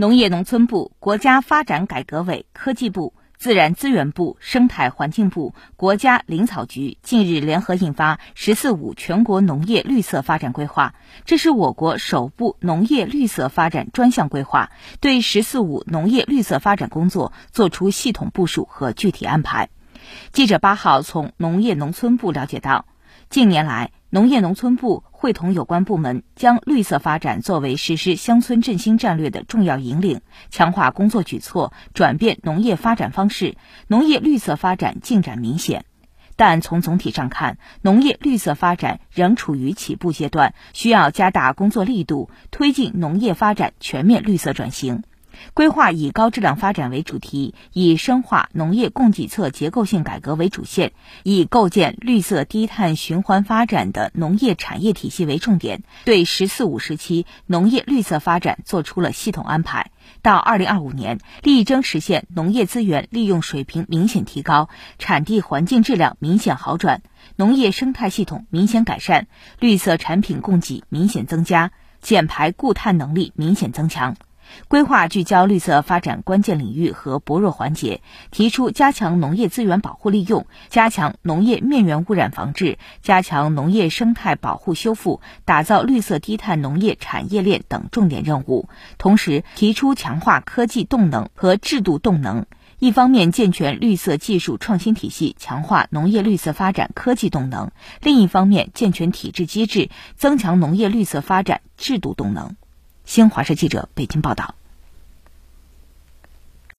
农业农村部、国家发展改革委、科技部。自然资源部、生态环境部、国家林草局近日联合印发《“十四五”全国农业绿色发展规划》，这是我国首部农业绿色发展专项规划，对“十四五”农业绿色发展工作作出系统部署和具体安排。记者八号从农业农村部了解到，近年来，农业农村部会同有关部门，将绿色发展作为实施乡村振兴战略的重要引领，强化工作举措，转变农业发展方式，农业绿色发展进展明显。但从总体上看，农业绿色发展仍处于起步阶段，需要加大工作力度，推进农业发展全面绿色转型。规划以高质量发展为主题，以深化农业供给侧结构性改革为主线，以构建绿色低碳循环发展的农业产业体系为重点，对“十四五”时期农业绿色发展作出了系统安排。到二零二五年，力争实现农业资源利用水平明显提高，产地环境质量明显好转，农业生态系统明显改善，绿色产品供给明显增加，减排固碳能力明显增强。规划聚焦绿色发展关键领域和薄弱环节，提出加强农业资源保护利用、加强农业面源污染防治、加强农业生态保护修复、打造绿色低碳农业产业链等重点任务。同时，提出强化科技动能和制度动能，一方面健全绿色技术创新体系，强化农业绿色发展科技动能；另一方面健全体制机制，增强农业绿色发展制度动能。新华社记者北京报道。